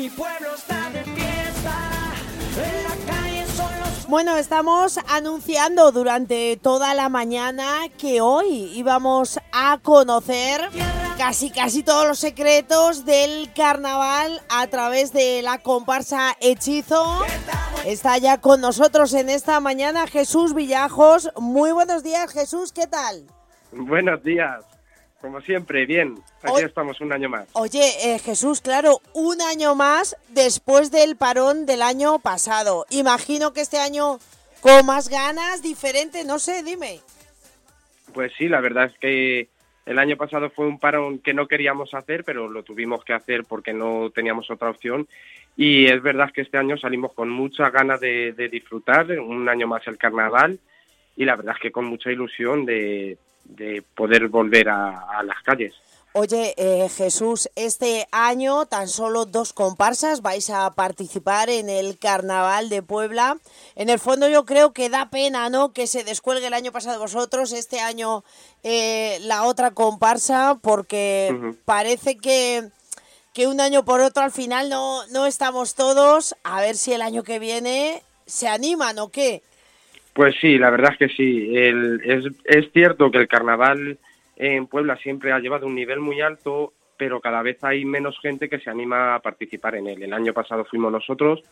Mi pueblo está de fiesta. En la calle son los Bueno, estamos anunciando durante toda la mañana que hoy íbamos a conocer casi casi todos los secretos del carnaval a través de la comparsa Hechizo. Está ya con nosotros en esta mañana Jesús Villajos. Muy buenos días, Jesús, ¿qué tal? Buenos días. Como siempre, bien. Aquí estamos un año más. Oye, eh, Jesús, claro, un año más después del parón del año pasado. Imagino que este año con más ganas, diferente, no sé, dime. Pues sí, la verdad es que el año pasado fue un parón que no queríamos hacer, pero lo tuvimos que hacer porque no teníamos otra opción. Y es verdad que este año salimos con muchas ganas de, de disfrutar, un año más el carnaval, y la verdad es que con mucha ilusión de, de poder volver a, a las calles. Oye, eh, Jesús, este año tan solo dos comparsas vais a participar en el Carnaval de Puebla. En el fondo yo creo que da pena, ¿no? Que se descuelgue el año pasado vosotros, este año eh, la otra comparsa, porque parece que, que un año por otro al final no, no estamos todos. A ver si el año que viene se animan o qué. Pues sí, la verdad es que sí. El- es, es cierto que el carnaval en Puebla siempre ha llevado un nivel muy alto, pero cada vez hay menos gente que se anima a participar en él. El año pasado fuimos nosotros,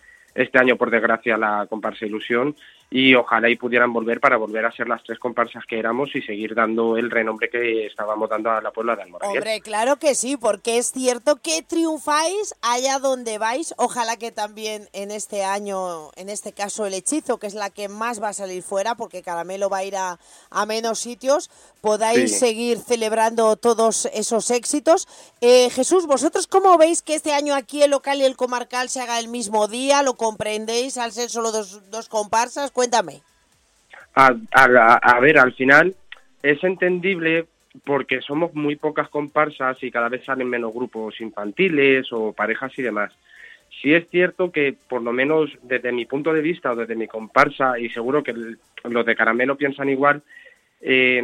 este año por desgracia la comparsa Ilusión y ojalá y pudieran volver para volver a ser las tres comparsas que éramos y seguir dando el renombre que estábamos dando a la Puebla de Almoradí. Hombre, claro que sí, porque es cierto que triunfáis allá donde vais. Ojalá que también en este año, en este caso el hechizo, que es la que más va a salir fuera, porque Caramelo va a ir a, a menos sitios, podáis Sí. seguir celebrando todos esos éxitos. Eh, Jesús, ¿vosotros cómo veis que este año aquí el local y el comarcal se haga el mismo día? ¿Lo comprendéis al ser solo dos, comparsas? Cuéntame. A, ver, al final es entendible porque somos muy pocas comparsas y cada vez salen menos grupos infantiles o parejas y demás. Sí es cierto que, por lo menos desde mi punto de vista o desde mi comparsa, y seguro que los de Caramelo piensan igual, eh,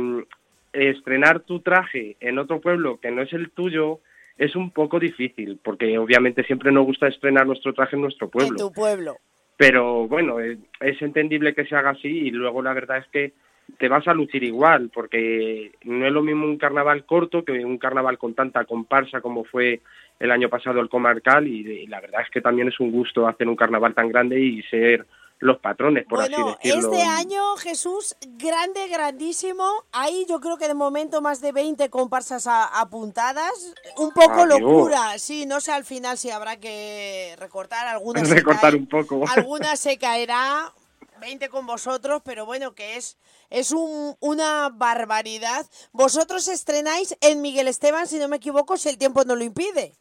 estrenar tu traje en otro pueblo que no es el tuyo es un poco difícil, porque obviamente siempre nos gusta estrenar nuestro traje en nuestro pueblo En tu pueblo. pero bueno, eh, es entendible que se haga así y luego la verdad es que te vas a lucir igual, porque no es lo mismo un carnaval corto que un carnaval con tanta comparsa como fue el año pasado el comarcal y, y la verdad es que también es un gusto hacer un carnaval tan grande y ser los patrones, por Bueno, así decirlo. este año, Jesús, grande, grandísimo. Hay yo creo que de momento más de 20 comparsas a- apuntadas. Un poco Ah, Dios. locura. Sí, no sé al final si habrá que recortar algunas. Recortar un poco. Alguna se caerá. 20 con vosotros, pero bueno, que es, es un- una barbaridad. Vosotros estrenáis en Miguel Esteban, si no me equivoco, si el tiempo no lo impide.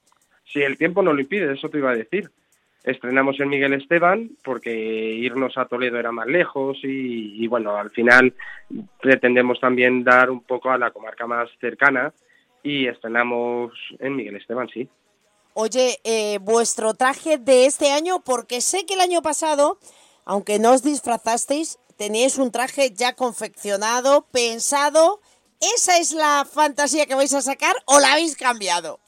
Si el tiempo no lo impide, eso te iba a decir. Estrenamos en Miguel Esteban porque irnos a Toledo era más lejos y, bueno, al final pretendemos también dar un poco a la comarca más cercana y estrenamos en Miguel Esteban, sí. Oye, eh, vuestro traje de este año, porque sé que el año pasado, aunque no os disfrazasteis, teníais un traje ya confeccionado, pensado. ¿Esa es la fantasía que vais a sacar o la habéis cambiado?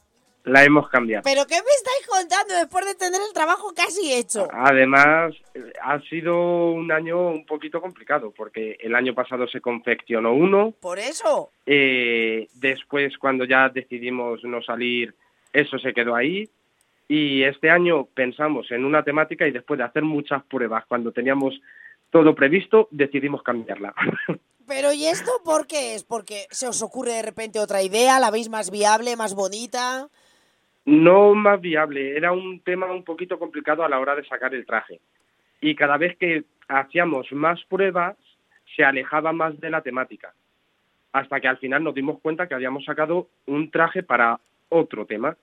La hemos cambiado. ¿Pero qué me estáis contando después de tener el trabajo casi hecho? Además, ha sido un año un poquito complicado porque el año pasado se confeccionó uno, Por eso. Eh, después, cuando ya decidimos no salir, eso se quedó ahí. Y este año pensamos en una temática y después de hacer muchas pruebas, cuando teníamos todo previsto, decidimos cambiarla. Pero ¿y esto por qué es? ¿Porque se os ocurre de repente otra idea? ¿La veis más viable, más bonita? No más viable, era un tema un poquito complicado a la hora de sacar el traje. Y cada vez que hacíamos más pruebas, se alejaba más de la temática. Hasta que al final nos dimos cuenta que habíamos sacado un traje para otro tema.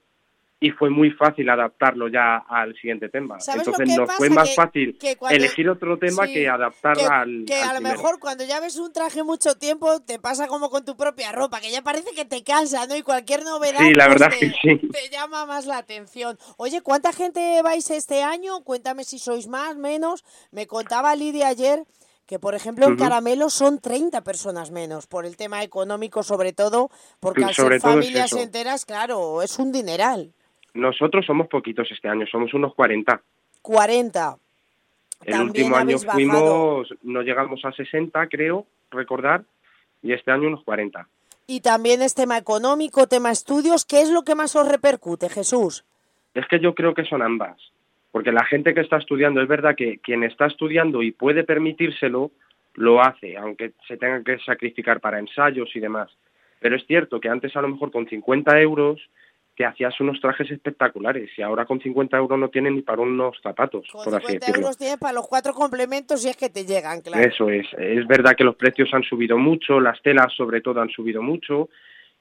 Y fue muy fácil adaptarlo ya al siguiente tema. ¿Sabes lo Entonces nos pasa? fue más Que- fácil que cuando- elegir otro tema Sí, que adaptar que, al, que al a lo primero. mejor cuando ya ves un traje mucho tiempo te pasa como con tu propia ropa, que ya parece que te cansa, ¿no? Y cualquier novedad Sí, la pues, verdad te, que sí. te llama más la atención. Oye, ¿cuánta gente vais este año? Cuéntame si sois más, menos. Me contaba Lidia ayer que, por ejemplo, en. Caramelo son 30 personas menos, por el tema económico sobre todo, porque al Sobre ser es familias enteras, claro, es un dineral. Nosotros somos poquitos este año, somos unos 40. 40. El También último año bajado. fuimos, no llegamos a 60, creo, recordar, y este año unos 40. Y también es tema económico, tema estudios. ¿Qué es lo que más os repercute, Jesús? Es que yo creo que son ambas, porque la gente que está estudiando, es verdad que quien está estudiando y puede permitírselo, lo hace, aunque se tenga que sacrificar para ensayos y demás. Pero es cierto que antes a lo mejor con 50 euros te hacías unos trajes espectaculares y ahora con 50 euros no tienen ni para unos zapatos, Con por así 50 decirlo. euros tienes para los cuatro complementos y es que te llegan, claro. Eso es. Es verdad que los precios han subido mucho, las telas sobre todo han subido mucho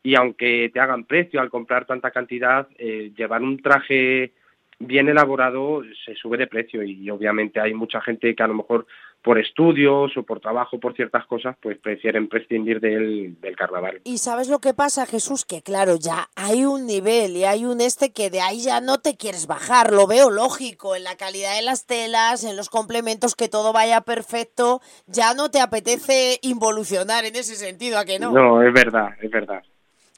y aunque te hagan precio al comprar tanta cantidad, eh, llevar un traje bien elaborado se sube de precio y obviamente hay mucha gente que a lo mejor por estudios o por trabajo, por ciertas cosas, pues prefieren prescindir del, del carnaval. Y sabes lo que pasa, Jesús, que claro, ya hay un nivel y hay un este que de ahí ya no te quieres bajar, lo veo lógico, en la calidad de las telas, en los complementos, que todo vaya perfecto, ya no te apetece involucionar en ese sentido, ¿a que no? No, es verdad, es verdad.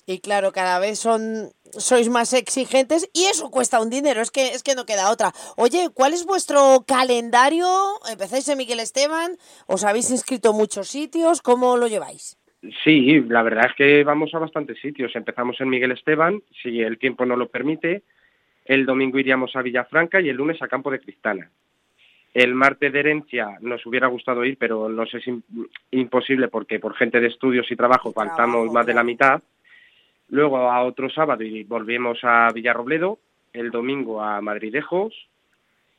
Y claro, cada vez son sois más exigentes y eso cuesta un dinero, es que es que no queda otra. Oye, ¿cuál es vuestro calendario? ¿Empezáis en Miguel Esteban? ¿Os habéis inscrito en muchos sitios? ¿Cómo lo lleváis? Sí, la verdad es que vamos a bastantes sitios. Empezamos en Miguel Esteban, si el tiempo no lo permite. El domingo iríamos a Villafranca y el lunes a Campo de Cristana. El martes de herencia nos hubiera gustado ir, pero nos es im- imposible porque por gente de estudios y trabajo faltamos más de la mitad. Luego a otro sábado y volvemos a Villarrobledo. El domingo a Madridejos.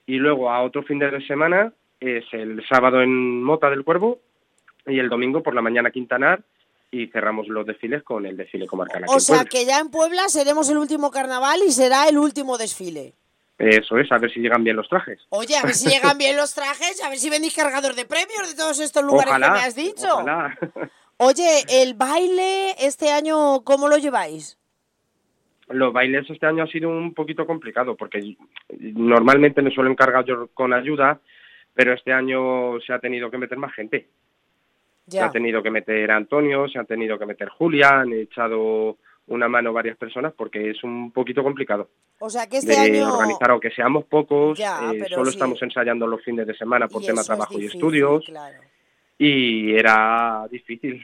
Y luego a otro fin de semana es el sábado en Mota del Cuervo y el domingo por la mañana Quintanar y cerramos los desfiles con el desfile comarcal. O sea que ya en Puebla seremos el último carnaval y será el último desfile. Eso es, a ver si llegan bien los trajes. Oye, a ver si llegan bien los trajes, a ver si venís cargador de premios de todos estos lugares Ojalá, que me has dicho. ojalá. Oye, el baile este año, ¿cómo lo lleváis? Los bailes este año ha sido un poquito complicado porque normalmente me suelo encargar yo con ayuda, pero este año se ha tenido que meter más gente. Se Ya. ha tenido que meter Antonio, se ha tenido que meter Julia, han echado una mano varias personas porque es un poquito complicado O sea que este de año organizar, aunque seamos pocos, Ya, eh, solo sí. estamos ensayando los fines de semana por y tema trabajo y estudios claro. Y era difícil.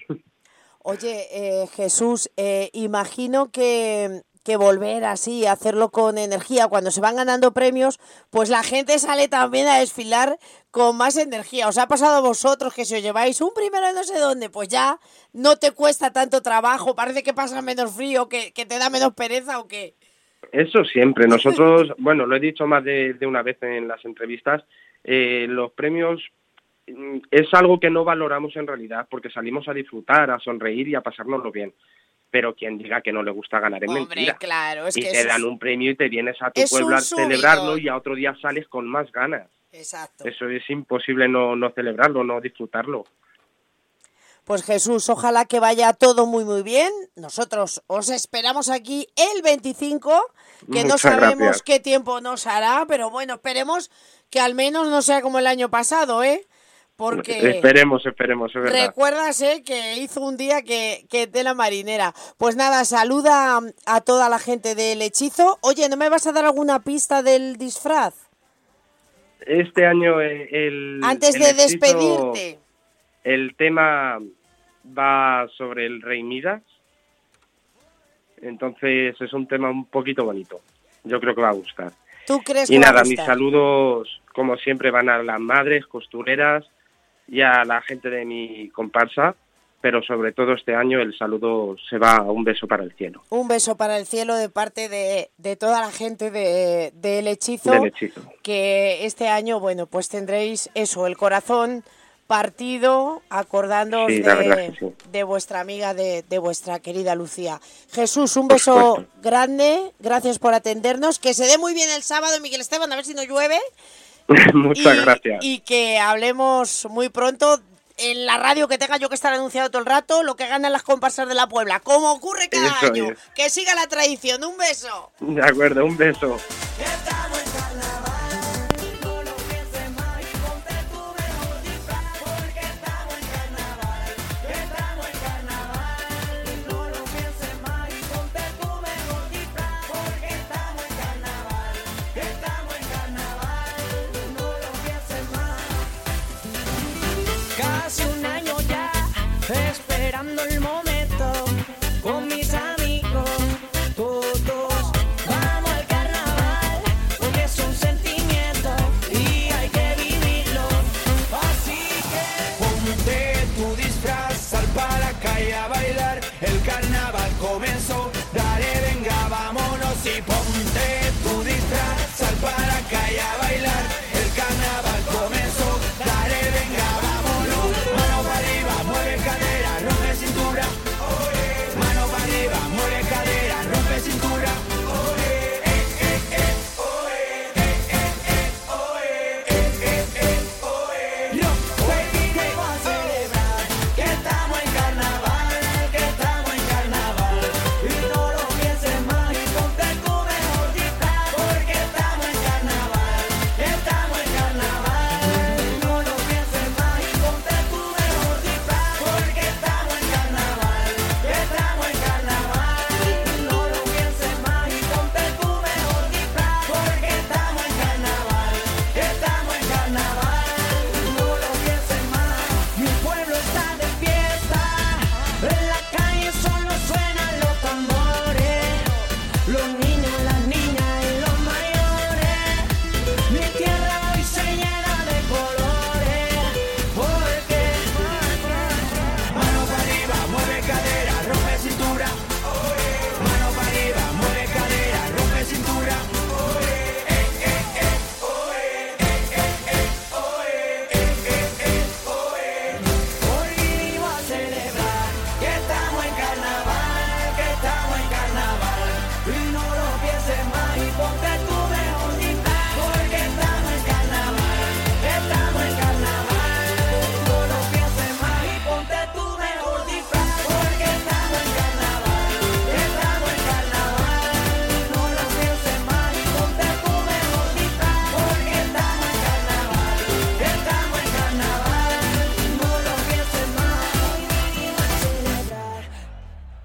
Oye, eh, Jesús, eh, imagino que, que volver así, hacerlo con energía, cuando se van ganando premios, pues la gente sale también a desfilar con más energía. ¿Os ha pasado a vosotros que si os lleváis un primero de no sé dónde, pues ya no te cuesta tanto trabajo, parece que pasa menos frío, que, que te da menos pereza o qué? Eso siempre. Nosotros, bueno, lo he dicho más de, de una vez en las entrevistas, eh, los premios es algo que no valoramos en realidad porque salimos a disfrutar, a sonreír y a pasárnoslo bien. Pero quien diga que no le gusta ganar es Hombre, mentira. claro, es y que te dan es- un premio y te vienes a tu es pueblo a celebrarlo y a otro día sales con más ganas. Exacto. Eso es imposible no, no celebrarlo, no disfrutarlo. Pues Jesús, ojalá que vaya todo muy muy bien. Nosotros os esperamos aquí el 25, que no sabemos gracias. qué tiempo nos hará, pero bueno, esperemos que al menos no sea como el año pasado, ¿eh? Porque Esperemos, esperemos, es recuerdas ¿eh? que hizo un día que, que tela marinera. Pues nada, saluda a toda la gente del hechizo. Oye, ¿no me vas a dar alguna pista del disfraz? Este año eh, el... Antes el de hechizo- despedirte. El tema va sobre el rey Midas. Entonces es un tema un poquito bonito. Yo creo que va a gustar. ¿Tú crees Y que va a nada, mis gustar? saludos, como siempre, van a las madres, costureras y a la gente de mi comparsa. Pero sobre todo este año el saludo se va a un beso para el cielo Un beso para el cielo de parte de, de toda la gente de, del hechizo. del hechizo. Que este año, bueno, pues tendréis eso, el corazón partido, acordándoos Sí, de, sí. de vuestra amiga, de, de vuestra querida Lucía. Jesús, un Por beso supuesto. grande, gracias por atendernos. Que se dé muy bien el sábado, Miguel Esteban, a ver si no llueve. Muchas y, gracias. Y que hablemos muy pronto en la radio que tenga yo que estar anunciado todo el rato, lo que ganan las comparsas de la Puebla, como ocurre cada Eso año. es. Que siga la tradición. Un beso. De acuerdo, un beso. hace un año ya, esperando el momento con mis amigos. Todos vamos al carnaval, porque es un sentimiento y hay que vivirlo. Así que ponte tu disfraz, sal para calle a bailar. El carnaval comenzó, dale, venga, vámonos y